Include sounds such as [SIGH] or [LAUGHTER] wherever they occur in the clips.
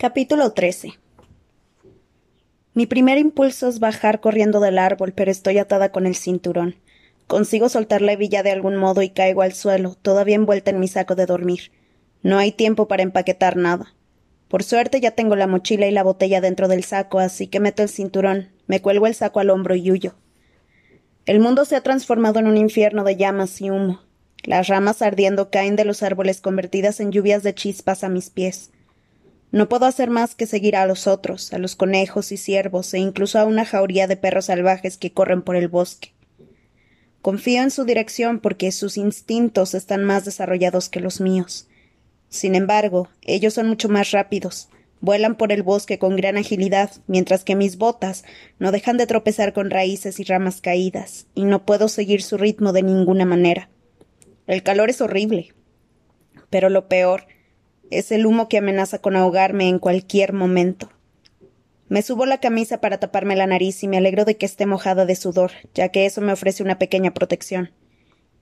Capítulo 13 Mi primer impulso es bajar corriendo del árbol, pero estoy atada con el cinturón. Consigo soltar la hebilla de algún modo y caigo al suelo, todavía envuelta en mi saco de dormir. No hay tiempo para empaquetar nada. Por suerte ya tengo la mochila y la botella dentro del saco, así que meto el cinturón, me cuelgo el saco al hombro y huyo. El mundo se ha transformado en un infierno de llamas y humo. Las ramas ardiendo caen de los árboles convertidas en lluvias de chispas a mis pies. No puedo hacer más que seguir a los otros, a los conejos y ciervos, e incluso a una jauría de perros salvajes que corren por el bosque. Confío en su dirección porque sus instintos están más desarrollados que los míos. Sin embargo, ellos son mucho más rápidos, vuelan por el bosque con gran agilidad, mientras que mis botas no dejan de tropezar con raíces y ramas caídas, y no puedo seguir su ritmo de ninguna manera. El calor es horrible. Pero lo peor es el humo que amenaza con ahogarme en cualquier momento. Me subo la camisa para taparme la nariz y me alegro de que esté mojada de sudor, ya que eso me ofrece una pequeña protección.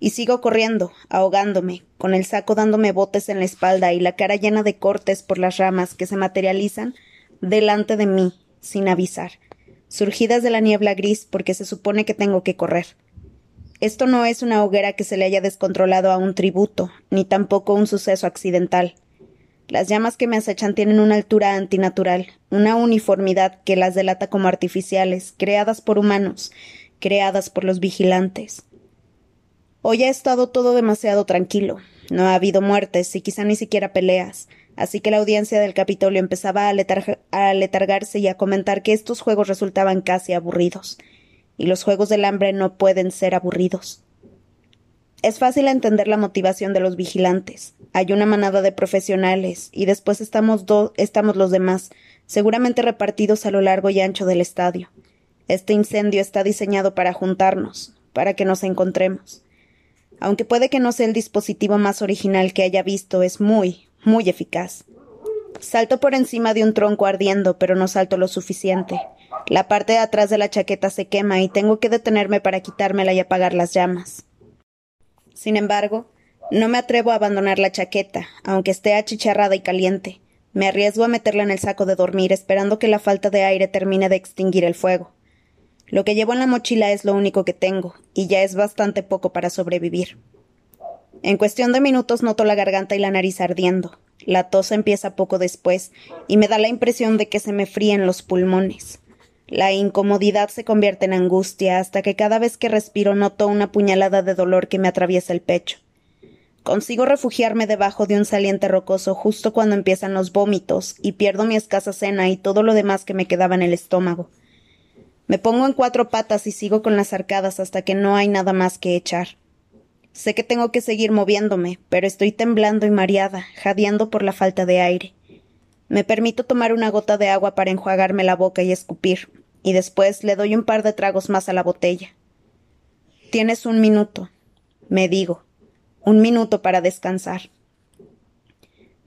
Y sigo corriendo, ahogándome, con el saco dándome botes en la espalda y la cara llena de cortes por las ramas que se materializan delante de mí, sin avisar, surgidas de la niebla gris porque se supone que tengo que correr. Esto no es una hoguera que se le haya descontrolado a un tributo, ni tampoco un suceso accidental. Las llamas que me acechan tienen una altura antinatural, una uniformidad que las delata como artificiales, creadas por humanos, creadas por los vigilantes. Hoy ha estado todo demasiado tranquilo. No ha habido muertes y quizá ni siquiera peleas, así que la audiencia del Capitolio empezaba a, a letargarse y a comentar que estos juegos resultaban casi aburridos. Y los juegos del hambre no pueden ser aburridos. Es fácil entender la motivación de los vigilantes. Hay una manada de profesionales y después estamos, estamos los demás, seguramente repartidos a lo largo y ancho del estadio. Este incendio está diseñado para juntarnos, para que nos encontremos. Aunque puede que no sea el dispositivo más original que haya visto, es muy, muy eficaz. Salto por encima de un tronco ardiendo, pero no salto lo suficiente. La parte de atrás de la chaqueta se quema y tengo que detenerme para quitármela y apagar las llamas. Sin embargo, no me atrevo a abandonar la chaqueta, aunque esté achicharrada y caliente. Me arriesgo a meterla en el saco de dormir, esperando que la falta de aire termine de extinguir el fuego. Lo que llevo en la mochila es lo único que tengo, y ya es bastante poco para sobrevivir. En cuestión de minutos noto la garganta y la nariz ardiendo. La tos empieza poco después, y me da la impresión de que se me fríen los pulmones. La incomodidad se convierte en angustia hasta que cada vez que respiro noto una puñalada de dolor que me atraviesa el pecho. Consigo refugiarme debajo de un saliente rocoso justo cuando empiezan los vómitos y pierdo mi escasa cena y todo lo demás que me quedaba en el estómago. Me pongo en cuatro patas y sigo con las arcadas hasta que no hay nada más que echar. Sé que tengo que seguir moviéndome, pero estoy temblando y mareada, jadeando por la falta de aire. Me permito tomar una gota de agua para enjuagarme la boca y escupir, y después le doy un par de tragos más a la botella. Tienes un minuto, me digo, un minuto para descansar.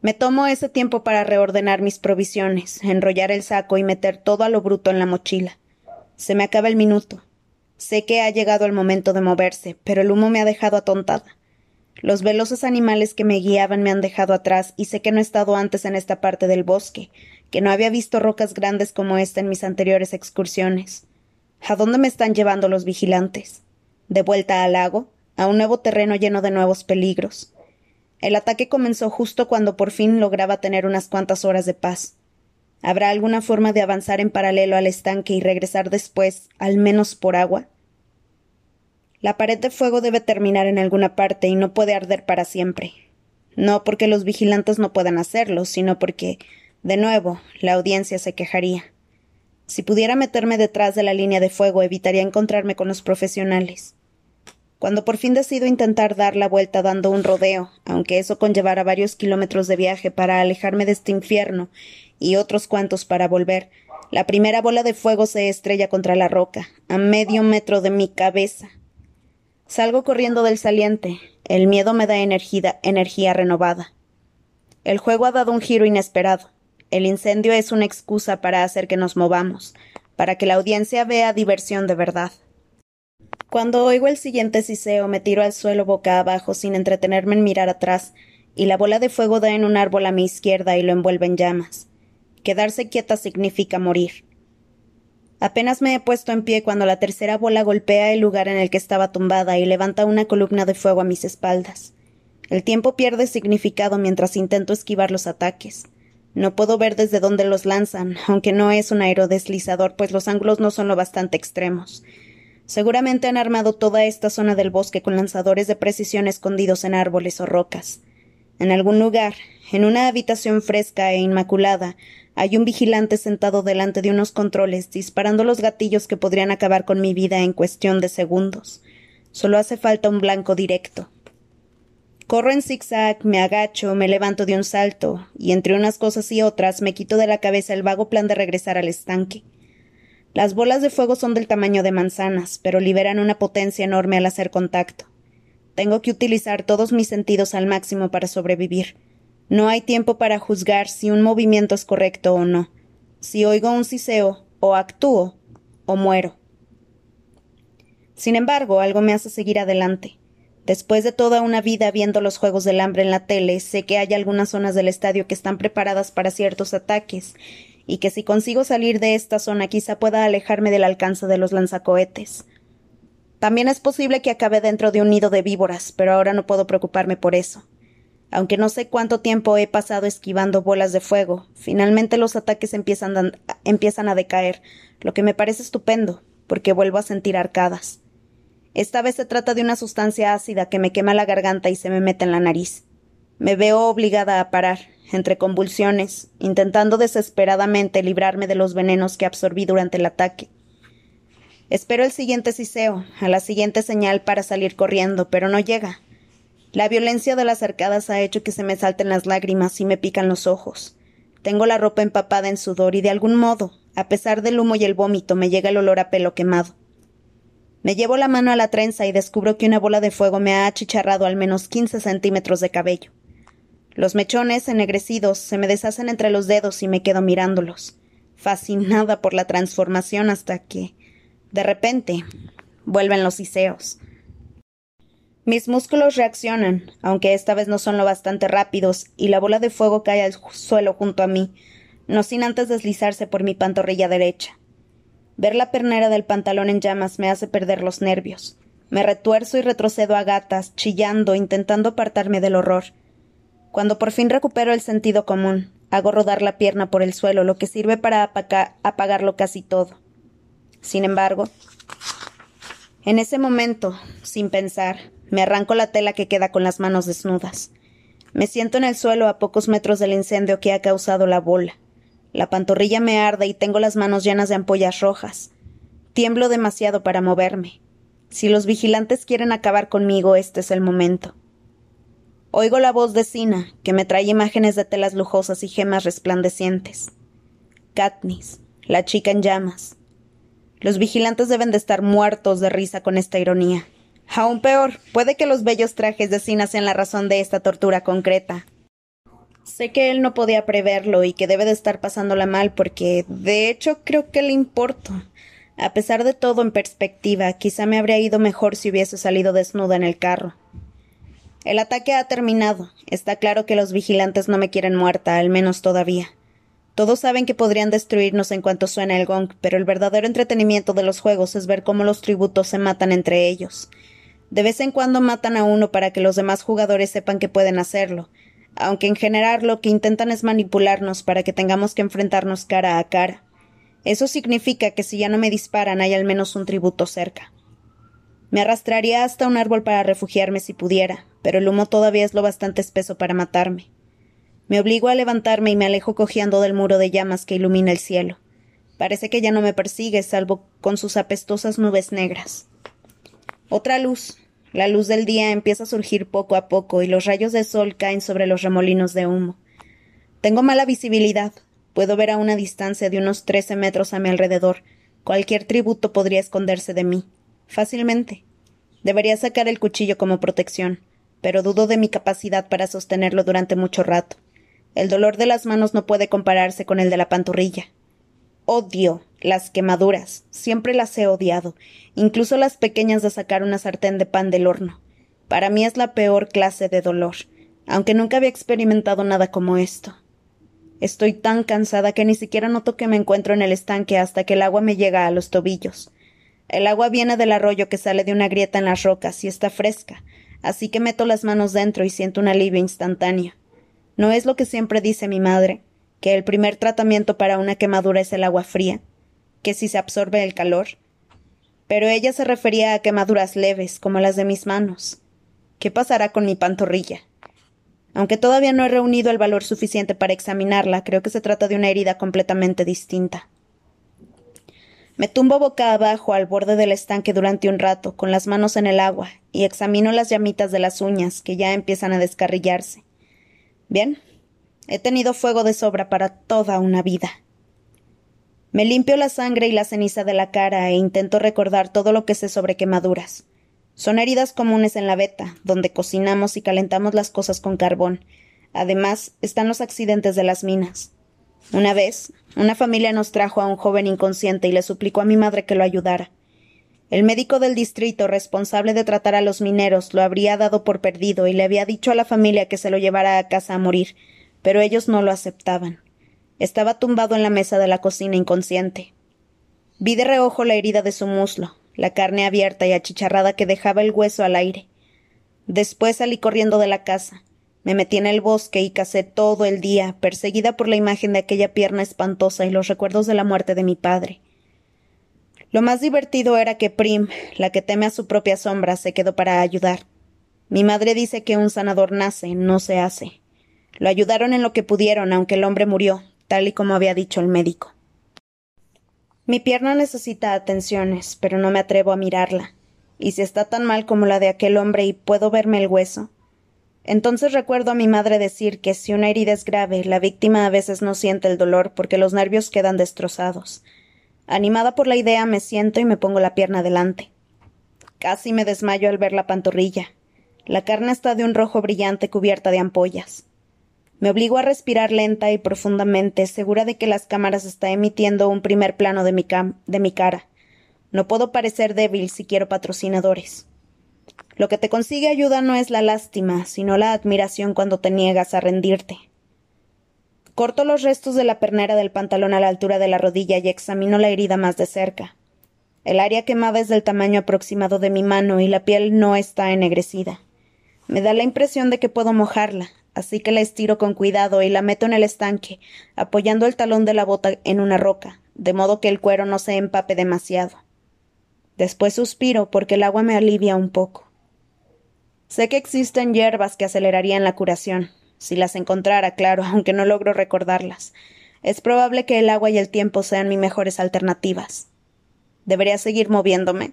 Me tomo ese tiempo para reordenar mis provisiones, enrollar el saco y meter todo a lo bruto en la mochila. Se me acaba el minuto. Sé que ha llegado el momento de moverse, pero el humo me ha dejado atontada. Los veloces animales que me guiaban me han dejado atrás y sé que no he estado antes en esta parte del bosque, que no había visto rocas grandes como esta en mis anteriores excursiones. ¿A dónde me están llevando los vigilantes? ¿De vuelta al lago? ¿A un nuevo terreno lleno de nuevos peligros? El ataque comenzó justo cuando por fin lograba tener unas cuantas horas de paz. ¿Habrá alguna forma de avanzar en paralelo al estanque y regresar después, al menos por agua? La pared de fuego debe terminar en alguna parte y no puede arder para siempre. No porque los vigilantes no puedan hacerlo, sino porque, de nuevo, la audiencia se quejaría. Si pudiera meterme detrás de la línea de fuego, evitaría encontrarme con los profesionales. Cuando por fin decido intentar dar la vuelta dando un rodeo, aunque eso conllevara varios kilómetros de viaje para alejarme de este infierno y otros cuantos para volver, la primera bola de fuego se estrella contra la roca, a medio metro de mi cabeza, Salgo corriendo del saliente. El miedo me da energía, energía renovada. El juego ha dado un giro inesperado. El incendio es una excusa para hacer que nos movamos, para que la audiencia vea diversión de verdad. Cuando oigo el siguiente siseo, me tiro al suelo boca abajo sin entretenerme en mirar atrás, y la bola de fuego da en un árbol a mi izquierda y lo envuelve en llamas. Quedarse quieta significa morir. Apenas me he puesto en pie cuando la tercera bola golpea el lugar en el que estaba tumbada y levanta una columna de fuego a mis espaldas. El tiempo pierde significado mientras intento esquivar los ataques. No puedo ver desde dónde los lanzan, aunque no es un aerodeslizador, pues los ángulos no son lo bastante extremos. Seguramente han armado toda esta zona del bosque con lanzadores de precisión escondidos en árboles o rocas. En algún lugar, en una habitación fresca e inmaculada, hay un vigilante sentado delante de unos controles, disparando los gatillos que podrían acabar con mi vida en cuestión de segundos. Solo hace falta un blanco directo. Corro en zigzag, me agacho, me levanto de un salto, y entre unas cosas y otras me quito de la cabeza el vago plan de regresar al estanque. Las bolas de fuego son del tamaño de manzanas, pero liberan una potencia enorme al hacer contacto. Tengo que utilizar todos mis sentidos al máximo para sobrevivir. No hay tiempo para juzgar si un movimiento es correcto o no. Si oigo un siseo, o actúo, o muero. Sin embargo, algo me hace seguir adelante. Después de toda una vida viendo los Juegos del Hambre en la tele, sé que hay algunas zonas del estadio que están preparadas para ciertos ataques, y que si consigo salir de esta zona quizá pueda alejarme del alcance de los lanzacohetes. También es posible que acabe dentro de un nido de víboras, pero ahora no puedo preocuparme por eso. Aunque no sé cuánto tiempo he pasado esquivando bolas de fuego, finalmente los ataques empiezan a, empiezan a decaer, lo que me parece estupendo, porque vuelvo a sentir arcadas. Esta vez se trata de una sustancia ácida que me quema la garganta y se me mete en la nariz. Me veo obligada a parar, entre convulsiones, intentando desesperadamente librarme de los venenos que absorbí durante el ataque. Espero el siguiente siseo, a la siguiente señal para salir corriendo, pero no llega. La violencia de las arcadas ha hecho que se me salten las lágrimas y me pican los ojos. Tengo la ropa empapada en sudor y de algún modo, a pesar del humo y el vómito, me llega el olor a pelo quemado. Me llevo la mano a la trenza y descubro que una bola de fuego me ha achicharrado al menos quince centímetros de cabello. Los mechones ennegrecidos se me deshacen entre los dedos y me quedo mirándolos, fascinada por la transformación hasta que, de repente, vuelven los iseos. Mis músculos reaccionan, aunque esta vez no son lo bastante rápidos, y la bola de fuego cae al suelo junto a mí, no sin antes deslizarse por mi pantorrilla derecha. Ver la pernera del pantalón en llamas me hace perder los nervios. Me retuerzo y retrocedo a gatas, chillando, intentando apartarme del horror, cuando por fin recupero el sentido común, hago rodar la pierna por el suelo, lo que sirve para apagarlo casi todo. Sin embargo, en ese momento, sin pensar, me arranco la tela que queda con las manos desnudas. Me siento en el suelo a pocos metros del incendio que ha causado la bola. La pantorrilla me arde y tengo las manos llenas de ampollas rojas. Tiemblo demasiado para moverme. Si los vigilantes quieren acabar conmigo, este es el momento. Oigo la voz de Sina, que me trae imágenes de telas lujosas y gemas resplandecientes. Katniss, la chica en llamas. Los vigilantes deben de estar muertos de risa con esta ironía. Aún peor, puede que los bellos trajes de Sina sean la razón de esta tortura concreta. Sé que él no podía preverlo y que debe de estar pasándola mal porque, de hecho, creo que le importo. A pesar de todo, en perspectiva, quizá me habría ido mejor si hubiese salido desnuda en el carro. El ataque ha terminado. Está claro que los vigilantes no me quieren muerta, al menos todavía. Todos saben que podrían destruirnos en cuanto suene el gong, pero el verdadero entretenimiento de los juegos es ver cómo los tributos se matan entre ellos. De vez en cuando matan a uno para que los demás jugadores sepan que pueden hacerlo, aunque en general lo que intentan es manipularnos para que tengamos que enfrentarnos cara a cara. Eso significa que si ya no me disparan hay al menos un tributo cerca. Me arrastraría hasta un árbol para refugiarme si pudiera, pero el humo todavía es lo bastante espeso para matarme. Me obligo a levantarme y me alejo cojeando del muro de llamas que ilumina el cielo. Parece que ya no me persigue, salvo con sus apestosas nubes negras. Otra luz. La luz del día empieza a surgir poco a poco y los rayos de sol caen sobre los remolinos de humo. Tengo mala visibilidad. Puedo ver a una distancia de unos trece metros a mi alrededor. Cualquier tributo podría esconderse de mí fácilmente. Debería sacar el cuchillo como protección, pero dudo de mi capacidad para sostenerlo durante mucho rato. El dolor de las manos no puede compararse con el de la pantorrilla. Odio las quemaduras, siempre las he odiado, incluso las pequeñas de sacar una sartén de pan del horno. Para mí es la peor clase de dolor, aunque nunca había experimentado nada como esto. Estoy tan cansada que ni siquiera noto que me encuentro en el estanque hasta que el agua me llega a los tobillos. El agua viene del arroyo que sale de una grieta en las rocas y está fresca, así que meto las manos dentro y siento un alivio instantáneo. No es lo que siempre dice mi madre, que el primer tratamiento para una quemadura es el agua fría, que si se absorbe el calor. Pero ella se refería a quemaduras leves, como las de mis manos. ¿Qué pasará con mi pantorrilla? Aunque todavía no he reunido el valor suficiente para examinarla, creo que se trata de una herida completamente distinta. Me tumbo boca abajo al borde del estanque durante un rato, con las manos en el agua, y examino las llamitas de las uñas, que ya empiezan a descarrillarse. Bien, he tenido fuego de sobra para toda una vida. Me limpio la sangre y la ceniza de la cara e intento recordar todo lo que sé sobre quemaduras. Son heridas comunes en la veta, donde cocinamos y calentamos las cosas con carbón. Además, están los accidentes de las minas. Una vez, una familia nos trajo a un joven inconsciente y le suplicó a mi madre que lo ayudara. El médico del distrito responsable de tratar a los mineros lo habría dado por perdido y le había dicho a la familia que se lo llevara a casa a morir, pero ellos no lo aceptaban. Estaba tumbado en la mesa de la cocina inconsciente. Vi de reojo la herida de su muslo, la carne abierta y achicharrada que dejaba el hueso al aire. Después salí corriendo de la casa. Me metí en el bosque y cacé todo el día, perseguida por la imagen de aquella pierna espantosa y los recuerdos de la muerte de mi padre. Lo más divertido era que Prim, la que teme a su propia sombra, se quedó para ayudar. Mi madre dice que un sanador nace, no se hace. Lo ayudaron en lo que pudieron, aunque el hombre murió, tal y como había dicho el médico. Mi pierna necesita atenciones, pero no me atrevo a mirarla. Y si está tan mal como la de aquel hombre y puedo verme el hueso, entonces recuerdo a mi madre decir que si una herida es grave, la víctima a veces no siente el dolor porque los nervios quedan destrozados. Animada por la idea, me siento y me pongo la pierna delante. Casi me desmayo al ver la pantorrilla. La carne está de un rojo brillante cubierta de ampollas. Me obligo a respirar lenta y profundamente, segura de que las cámaras están emitiendo un primer plano de mi, de mi cara. No puedo parecer débil si quiero patrocinadores. Lo que te consigue ayuda no es la lástima, sino la admiración cuando te niegas a rendirte. Corto los restos de la pernera del pantalón a la altura de la rodilla y examino la herida más de cerca. El área quemada es del tamaño aproximado de mi mano y la piel no está ennegrecida. Me da la impresión de que puedo mojarla, así que la estiro con cuidado y la meto en el estanque, apoyando el talón de la bota en una roca, de modo que el cuero no se empape demasiado. Después suspiro porque el agua me alivia un poco. Sé que existen hierbas que acelerarían la curación, si las encontrara, claro, [LAUGHS] aunque no logro recordarlas. Es probable que el agua y el tiempo sean mis mejores alternativas. ¿Debería seguir moviéndome?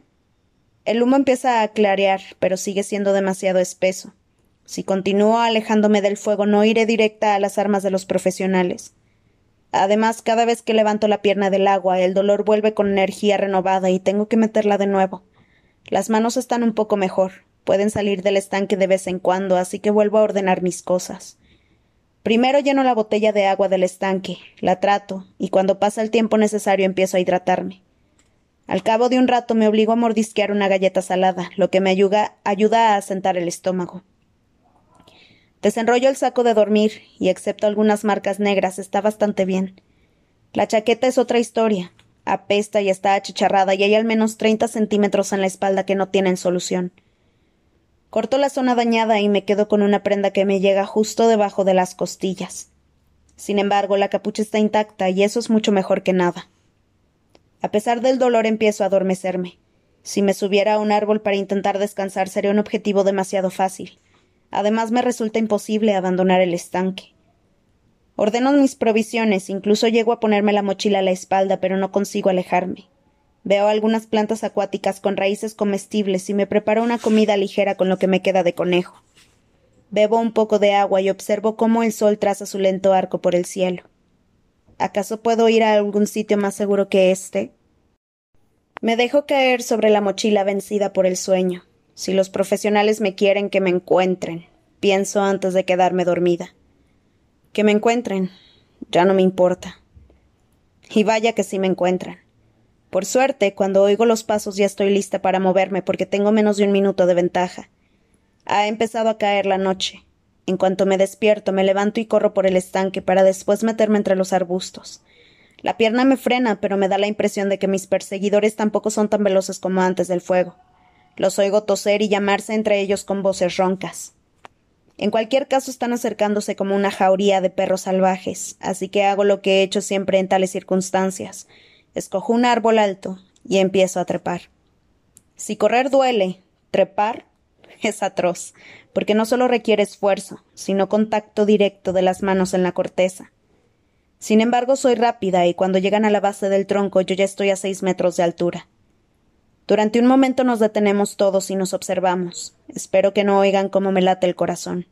El humo empieza a clarear, pero sigue siendo demasiado espeso. Si continúo alejándome del fuego, no iré directa a las armas de los profesionales. Además, cada vez que levanto la pierna del agua, el dolor vuelve con energía renovada y tengo que meterla de nuevo. Las manos están un poco mejor, Pueden salir del estanque de vez en cuando, así que vuelvo a ordenar mis cosas. Primero lleno la botella de agua del estanque, la trato, y cuando pasa el tiempo necesario empiezo a hidratarme. Al cabo de un rato me obligo a mordisquear una galleta salada, lo que me ayuda, a asentar el estómago. Desenrollo el saco de dormir, y excepto algunas marcas negras, está bastante bien. La chaqueta es otra historia. Apesta y está achicharrada, y hay al menos treinta centímetros en la espalda que no tienen solución. Corto la zona dañada y me quedo con una prenda que me llega justo debajo de las costillas. Sin embargo, la capucha está intacta y eso es mucho mejor que nada. A pesar del dolor empiezo a adormecerme. Si me subiera a un árbol para intentar descansar sería un objetivo demasiado fácil. Además me resulta imposible abandonar el estanque. Ordeno mis provisiones, incluso llego a ponerme la mochila a la espalda, pero no consigo alejarme. Veo algunas plantas acuáticas con raíces comestibles y me preparo una comida ligera con lo que me queda de conejo. Bebo un poco de agua y observo cómo el sol traza su lento arco por el cielo. ¿Acaso puedo ir a algún sitio más seguro que este? Me dejo caer sobre la mochila vencida por el sueño. Si los profesionales me quieren que me encuentren, pienso antes de quedarme dormida. Que me encuentren. Ya no me importa. Y vaya que sí me encuentran. Por suerte, cuando oigo los pasos ya estoy lista para moverme porque tengo menos de un minuto de ventaja. Ha empezado a caer la noche. En cuanto me despierto, me levanto y corro por el estanque para después meterme entre los arbustos. La pierna me frena, pero me da la impresión de que mis perseguidores tampoco son tan veloces como antes del fuego. Los oigo toser y llamarse entre ellos con voces roncas. En cualquier caso están acercándose como una jauría de perros salvajes, así que hago lo que he hecho siempre en tales circunstancias. Escojo un árbol alto y empiezo a trepar. Si correr duele, trepar [LAUGHS] es atroz, porque no solo requiere esfuerzo, sino contacto directo de las manos en la corteza. Sin embargo, soy rápida y cuando llegan a la base del tronco yo ya estoy a seis metros de altura. Durante un momento nos detenemos todos y nos observamos. Espero que no oigan cómo me late el corazón.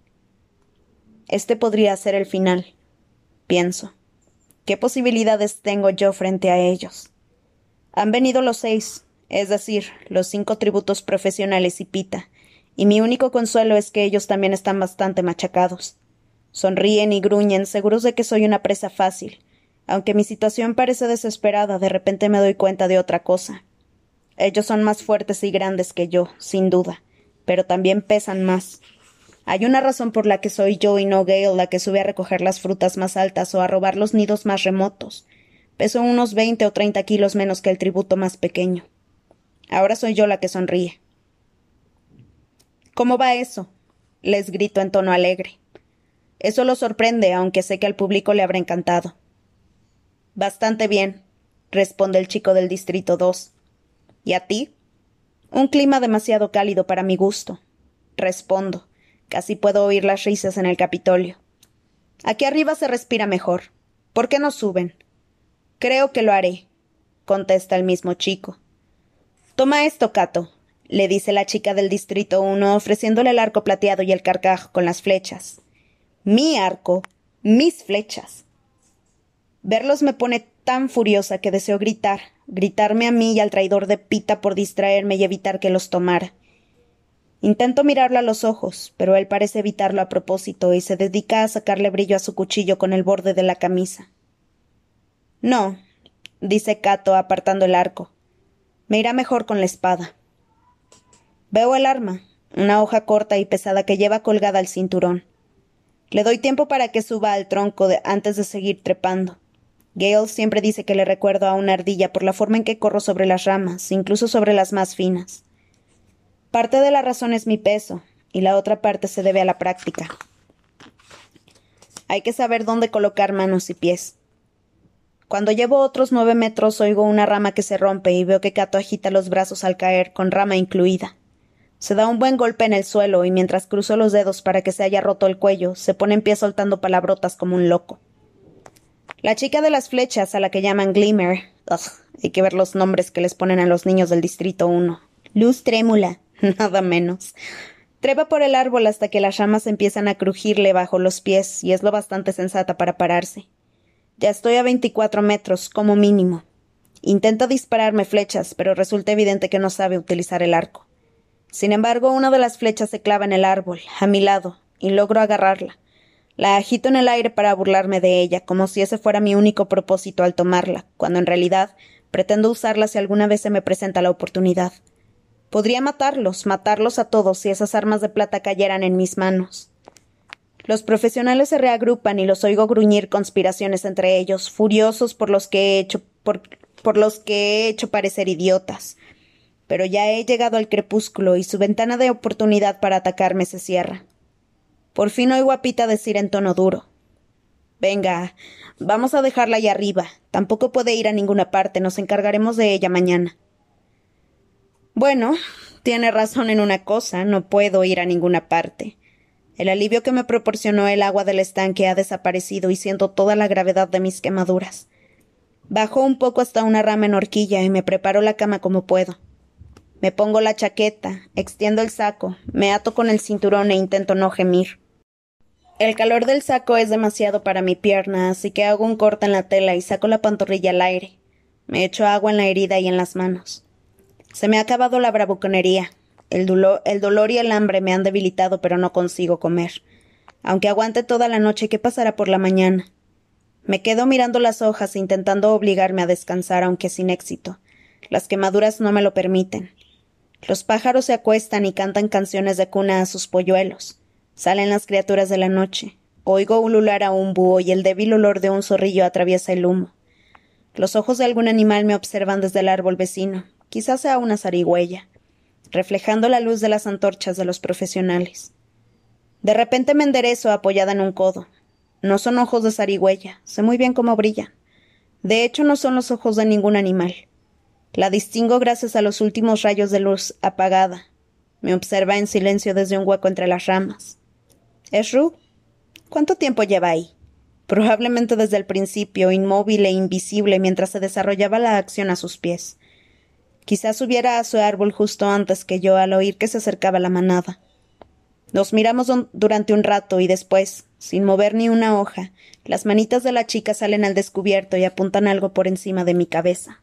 Este podría ser el final, pienso. ¿Qué posibilidades tengo yo frente a ellos? Han venido los seis, es decir, los cinco tributos profesionales y Pita, y mi único consuelo es que ellos también están bastante machacados. Sonríen y gruñen, seguros de que soy una presa fácil. Aunque mi situación parece desesperada, de repente me doy cuenta de otra cosa. Ellos son más fuertes y grandes que yo, sin duda, pero también pesan más. Hay una razón por la que soy yo y no Gale la que sube a recoger las frutas más altas o a robar los nidos más remotos. Peso unos veinte o treinta kilos menos que el tributo más pequeño. Ahora soy yo la que sonríe. ¿Cómo va eso? les grito en tono alegre. Eso lo sorprende, aunque sé que al público le habrá encantado. Bastante bien, responde el chico del Distrito 2. ¿Y a ti? Un clima demasiado cálido para mi gusto. Respondo. Casi puedo oír las risas en el Capitolio. Aquí arriba se respira mejor. ¿Por qué no suben? Creo que lo haré, contesta el mismo chico. Toma esto, Cato le dice la chica del distrito uno, ofreciéndole el arco plateado y el carcaj con las flechas. Mi arco, mis flechas. Verlos me pone tan furiosa que deseo gritar, gritarme a mí y al traidor de Pita por distraerme y evitar que los tomara. Intento mirarlo a los ojos, pero él parece evitarlo a propósito y se dedica a sacarle brillo a su cuchillo con el borde de la camisa. No, dice Cato apartando el arco. Me irá mejor con la espada. Veo el arma, una hoja corta y pesada que lleva colgada al cinturón. Le doy tiempo para que suba al tronco antes de seguir trepando. Gale siempre dice que le recuerdo a una ardilla por la forma en que corro sobre las ramas, incluso sobre las más finas. Parte de la razón es mi peso, y la otra parte se debe a la práctica. Hay que saber dónde colocar manos y pies. Cuando llevo otros nueve metros oigo una rama que se rompe y veo que Cato agita los brazos al caer, con rama incluida. Se da un buen golpe en el suelo y mientras cruzo los dedos para que se haya roto el cuello, se pone en pie soltando palabrotas como un loco. La chica de las flechas, a la que llaman Glimmer. hay que ver los nombres que les ponen a los niños del Distrito 1. Luz trémula, [LAUGHS] nada menos. Trepa por el árbol hasta que las ramas empiezan a crujirle bajo los pies y es lo bastante sensata para pararse. Ya estoy a veinticuatro metros, como mínimo. Intenta dispararme flechas, pero resulta evidente que no sabe utilizar el arco. Sin embargo, una de las flechas se clava en el árbol, a mi lado, y logro agarrarla. La agito en el aire para burlarme de ella, como si ese fuera mi único propósito al tomarla, cuando en realidad pretendo usarla si alguna vez se me presenta la oportunidad. Podría matarlos, matarlos a todos si esas armas de plata cayeran en mis manos. Los profesionales se reagrupan y los oigo gruñir conspiraciones entre ellos, furiosos por los que he hecho por, por los que he hecho parecer idiotas pero ya he llegado al crepúsculo y su ventana de oportunidad para atacarme se cierra. Por fin oigo a Pita decir en tono duro Venga, vamos a dejarla ahí arriba. Tampoco puede ir a ninguna parte. Nos encargaremos de ella mañana. Bueno, tiene razón en una cosa. No puedo ir a ninguna parte. El alivio que me proporcionó el agua del estanque ha desaparecido y siento toda la gravedad de mis quemaduras. Bajo un poco hasta una rama en horquilla y me preparo la cama como puedo. Me pongo la chaqueta, extiendo el saco, me ato con el cinturón e intento no gemir. El calor del saco es demasiado para mi pierna, así que hago un corte en la tela y saco la pantorrilla al aire. Me echo agua en la herida y en las manos. Se me ha acabado la bravuconería. El, el dolor y el hambre me han debilitado, pero no consigo comer. Aunque aguante toda la noche, ¿qué pasará por la mañana? Me quedo mirando las hojas intentando obligarme a descansar, aunque sin éxito. Las quemaduras no me lo permiten. Los pájaros se acuestan y cantan canciones de cuna a sus polluelos. Salen las criaturas de la noche. Oigo ulular a un búho y el débil olor de un zorrillo atraviesa el humo. Los ojos de algún animal me observan desde el árbol vecino, quizás sea una zarigüeya, reflejando la luz de las antorchas de los profesionales. De repente me enderezo apoyada en un codo. No son ojos de zarigüeya, sé muy bien cómo brillan. De hecho, no son los ojos de ningún animal. La distingo gracias a los últimos rayos de luz apagada. Me observa en silencio desde un hueco entre las ramas. ¿Es? ¿Cuánto tiempo lleva ahí? Probablemente desde el principio, inmóvil e invisible mientras se desarrollaba la acción a sus pies. Quizás subiera a su árbol justo antes que yo al oír que se acercaba la manada. Nos miramos durante un rato y después, sin mover ni una hoja, las manitas de la chica salen al descubierto y apuntan algo por encima de mi cabeza.